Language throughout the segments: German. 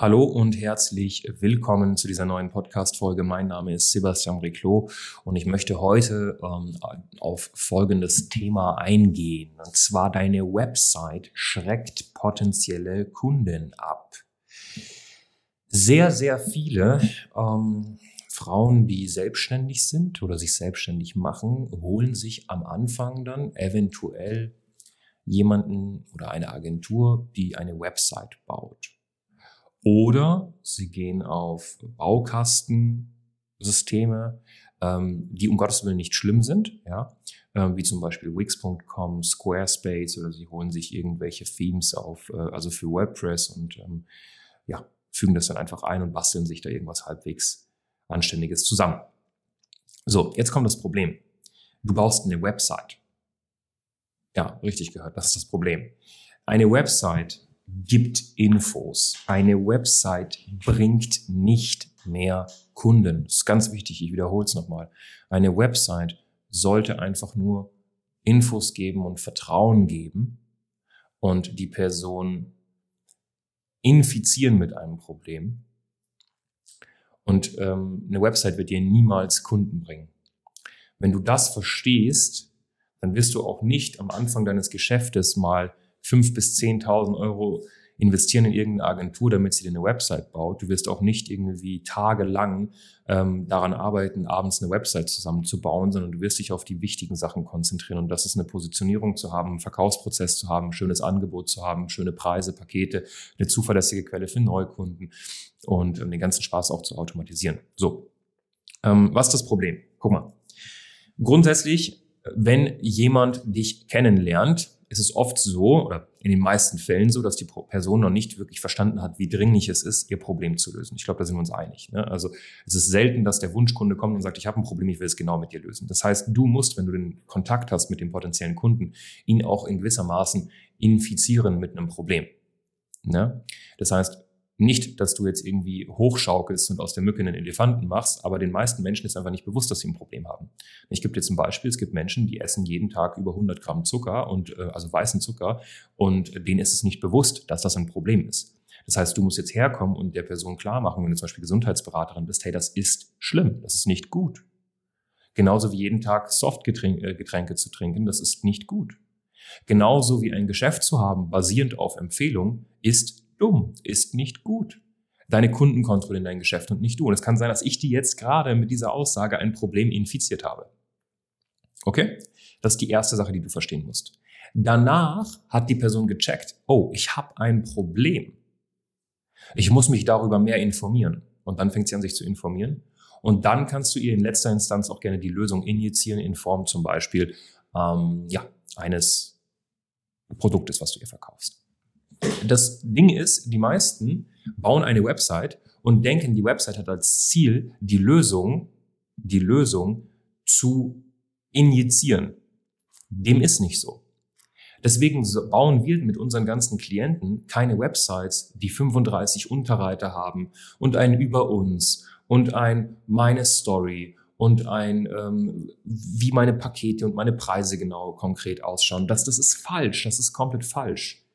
Hallo und herzlich willkommen zu dieser neuen Podcast-Folge. Mein Name ist Sebastian Riclot und ich möchte heute ähm, auf folgendes Thema eingehen. Und zwar deine Website schreckt potenzielle Kunden ab. Sehr, sehr viele ähm, Frauen, die selbstständig sind oder sich selbstständig machen, holen sich am Anfang dann eventuell jemanden oder eine Agentur, die eine Website baut. Oder sie gehen auf Baukastensysteme, ähm, die um Gottes Willen nicht schlimm sind, ja, ähm, wie zum Beispiel Wix.com, Squarespace oder sie holen sich irgendwelche Themes auf, äh, also für WordPress und ähm, ja, fügen das dann einfach ein und basteln sich da irgendwas halbwegs Anständiges zusammen. So, jetzt kommt das Problem. Du baust eine Website. Ja, richtig gehört, das ist das Problem. Eine Website gibt Infos. Eine Website bringt nicht mehr Kunden. Das ist ganz wichtig, ich wiederhole es nochmal. Eine Website sollte einfach nur Infos geben und Vertrauen geben und die Person infizieren mit einem Problem. Und ähm, eine Website wird dir niemals Kunden bringen. Wenn du das verstehst, dann wirst du auch nicht am Anfang deines Geschäftes mal fünf bis zehntausend Euro investieren in irgendeine Agentur, damit sie dir eine Website baut. Du wirst auch nicht irgendwie tagelang ähm, daran arbeiten, abends eine Website zusammenzubauen, sondern du wirst dich auf die wichtigen Sachen konzentrieren. Und das ist eine Positionierung zu haben, einen Verkaufsprozess zu haben, ein schönes Angebot zu haben, schöne Preise, Pakete, eine zuverlässige Quelle für Neukunden und ähm, den ganzen Spaß auch zu automatisieren. So, ähm, was ist das Problem? Guck mal. Grundsätzlich, wenn jemand dich kennenlernt, ist es oft so, oder in den meisten Fällen so, dass die Person noch nicht wirklich verstanden hat, wie dringlich es ist, ihr Problem zu lösen. Ich glaube, da sind wir uns einig. Ne? Also es ist selten, dass der Wunschkunde kommt und sagt, ich habe ein Problem, ich will es genau mit dir lösen. Das heißt, du musst, wenn du den Kontakt hast mit dem potenziellen Kunden, ihn auch in gewissermaßen infizieren mit einem Problem. Ne? Das heißt, nicht, dass du jetzt irgendwie hochschaukelst und aus der Mücke einen Elefanten machst, aber den meisten Menschen ist einfach nicht bewusst, dass sie ein Problem haben. Ich gebe jetzt ein Beispiel. Es gibt Menschen, die essen jeden Tag über 100 Gramm Zucker und äh, also weißen Zucker und denen ist es nicht bewusst, dass das ein Problem ist. Das heißt, du musst jetzt herkommen und der Person klar machen, wenn du zum Beispiel Gesundheitsberaterin bist, hey, das ist schlimm, das ist nicht gut. Genauso wie jeden Tag Softgetränke äh, zu trinken, das ist nicht gut. Genauso wie ein Geschäft zu haben, basierend auf Empfehlung, ist dumm, ist nicht gut. Deine Kunden kontrollieren dein Geschäft und nicht du. Und es kann sein, dass ich die jetzt gerade mit dieser Aussage ein Problem infiziert habe. Okay? Das ist die erste Sache, die du verstehen musst. Danach hat die Person gecheckt, oh, ich habe ein Problem. Ich muss mich darüber mehr informieren. Und dann fängt sie an, sich zu informieren. Und dann kannst du ihr in letzter Instanz auch gerne die Lösung injizieren in Form zum Beispiel ähm, ja, eines Produktes, was du ihr verkaufst. Das Ding ist, die meisten bauen eine Website und denken, die Website hat als Ziel, die Lösung, die Lösung zu injizieren. Dem ist nicht so. Deswegen bauen wir mit unseren ganzen Klienten keine Websites, die 35 Unterreiter haben und ein Über uns und ein Meine Story und ein, ähm, wie meine Pakete und meine Preise genau konkret ausschauen. Das, das ist falsch, das ist komplett falsch.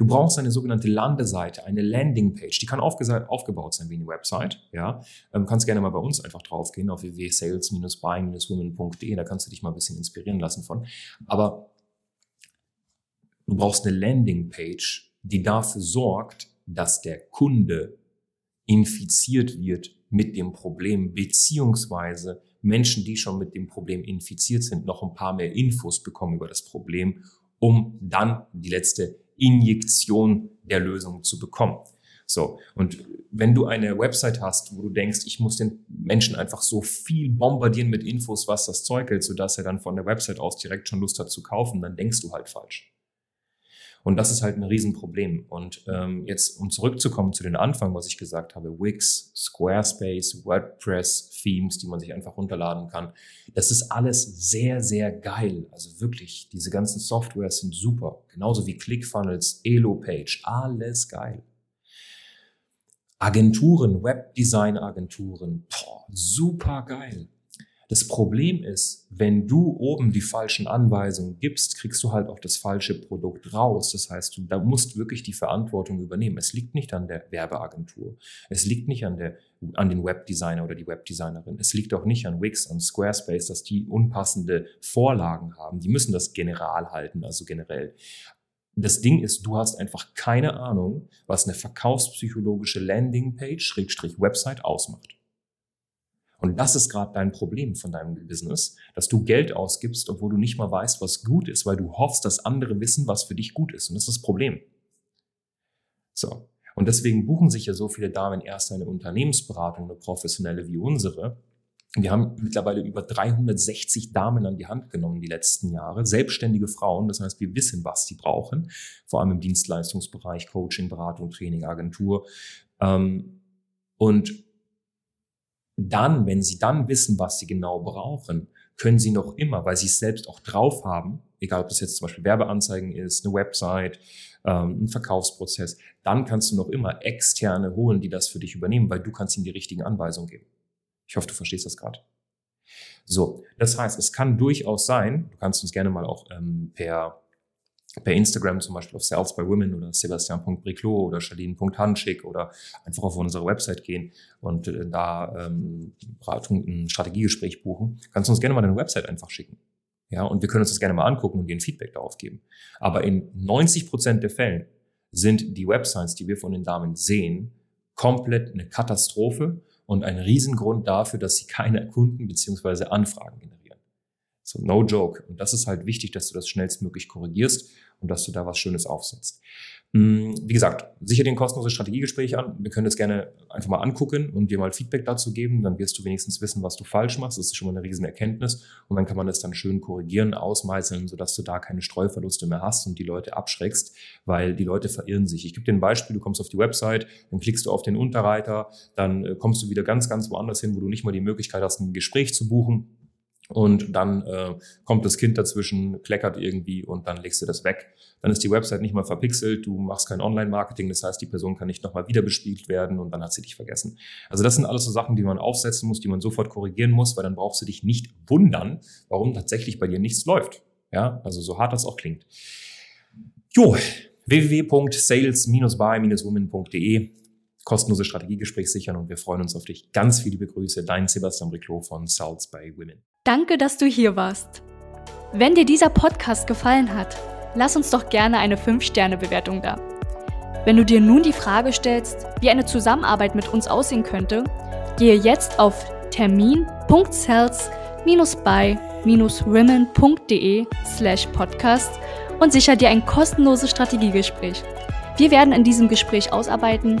Du brauchst eine sogenannte Landeseite, eine Landingpage. Die kann aufgebaut sein wie eine Website. Ja, ähm, kannst gerne mal bei uns einfach draufgehen auf www.sales-buying-women.de. Da kannst du dich mal ein bisschen inspirieren lassen von. Aber du brauchst eine Landingpage, die dafür sorgt, dass der Kunde infiziert wird mit dem Problem, beziehungsweise Menschen, die schon mit dem Problem infiziert sind, noch ein paar mehr Infos bekommen über das Problem, um dann die letzte Injektion der Lösung zu bekommen. So. Und wenn du eine Website hast, wo du denkst, ich muss den Menschen einfach so viel bombardieren mit Infos, was das Zeug hält, sodass er dann von der Website aus direkt schon Lust hat zu kaufen, dann denkst du halt falsch. Und das ist halt ein Riesenproblem. Und ähm, jetzt, um zurückzukommen zu den Anfang, was ich gesagt habe, Wix, Squarespace, WordPress, Themes, die man sich einfach runterladen kann, das ist alles sehr, sehr geil. Also wirklich, diese ganzen Softwares sind super. Genauso wie ClickFunnels, Elopage, alles geil. Agenturen, Webdesign-Agenturen, super geil. Das Problem ist, wenn du oben die falschen Anweisungen gibst, kriegst du halt auch das falsche Produkt raus. Das heißt, du da musst wirklich die Verantwortung übernehmen. Es liegt nicht an der Werbeagentur. Es liegt nicht an der, an den Webdesigner oder die Webdesignerin. Es liegt auch nicht an Wix, an Squarespace, dass die unpassende Vorlagen haben. Die müssen das general halten, also generell. Das Ding ist, du hast einfach keine Ahnung, was eine verkaufspsychologische Landingpage, Schrägstrich Website ausmacht. Und das ist gerade dein Problem von deinem Business, dass du Geld ausgibst, obwohl du nicht mal weißt, was gut ist, weil du hoffst, dass andere wissen, was für dich gut ist. Und das ist das Problem. So. Und deswegen buchen sich ja so viele Damen erst eine Unternehmensberatung, eine professionelle wie unsere. Wir haben mittlerweile über 360 Damen an die Hand genommen die letzten Jahre, selbstständige Frauen. Das heißt, wir wissen, was sie brauchen, vor allem im Dienstleistungsbereich, Coaching, Beratung, Training, Agentur. Ähm, und dann, wenn sie dann wissen, was sie genau brauchen, können sie noch immer, weil sie es selbst auch drauf haben, egal ob das jetzt zum Beispiel Werbeanzeigen ist, eine Website, ähm, ein Verkaufsprozess, dann kannst du noch immer externe holen, die das für dich übernehmen, weil du kannst ihnen die richtigen Anweisungen geben. Ich hoffe, du verstehst das gerade. So, das heißt, es kann durchaus sein, du kannst uns gerne mal auch ähm, per per Instagram zum Beispiel auf Sales by Women oder Sebastian.Briclot oder Charlene.Hanschik oder einfach auf unsere Website gehen und äh, da ähm, Beratung, ein Strategiegespräch buchen, kannst du uns gerne mal deine Website einfach schicken. Ja, und wir können uns das gerne mal angucken und dir ein Feedback darauf geben. Aber in 90 Prozent der Fällen sind die Websites, die wir von den Damen sehen, komplett eine Katastrophe und ein Riesengrund dafür, dass sie keine Kunden beziehungsweise Anfragen generieren. So, no joke. Und das ist halt wichtig, dass du das schnellstmöglich korrigierst und dass du da was Schönes aufsetzt. Hm, wie gesagt, sicher den kostenlose Strategiegespräch an. Wir können das gerne einfach mal angucken und dir mal Feedback dazu geben. Dann wirst du wenigstens wissen, was du falsch machst. Das ist schon mal eine riesen Erkenntnis. Und dann kann man das dann schön korrigieren, ausmeißeln, sodass du da keine Streuverluste mehr hast und die Leute abschreckst, weil die Leute verirren sich. Ich gebe dir ein Beispiel. Du kommst auf die Website, dann klickst du auf den Unterreiter, dann äh, kommst du wieder ganz, ganz woanders hin, wo du nicht mal die Möglichkeit hast, ein Gespräch zu buchen und dann äh, kommt das Kind dazwischen, kleckert irgendwie und dann legst du das weg. Dann ist die Website nicht mal verpixelt, du machst kein Online-Marketing, das heißt, die Person kann nicht nochmal wieder bespielt werden und dann hat sie dich vergessen. Also das sind alles so Sachen, die man aufsetzen muss, die man sofort korrigieren muss, weil dann brauchst du dich nicht wundern, warum tatsächlich bei dir nichts läuft. Ja, also so hart das auch klingt. Jo, www.sales-by-women.de kostenlose Strategiegespräch sichern und wir freuen uns auf dich. Ganz viele Grüße, dein Sebastian Briclot von Sales by Women. Danke, dass du hier warst. Wenn dir dieser Podcast gefallen hat, lass uns doch gerne eine 5-Sterne-Bewertung da. Wenn du dir nun die Frage stellst, wie eine Zusammenarbeit mit uns aussehen könnte, gehe jetzt auf termin.sales-by-women.de slash podcast und sicher dir ein kostenloses Strategiegespräch. Wir werden in diesem Gespräch ausarbeiten,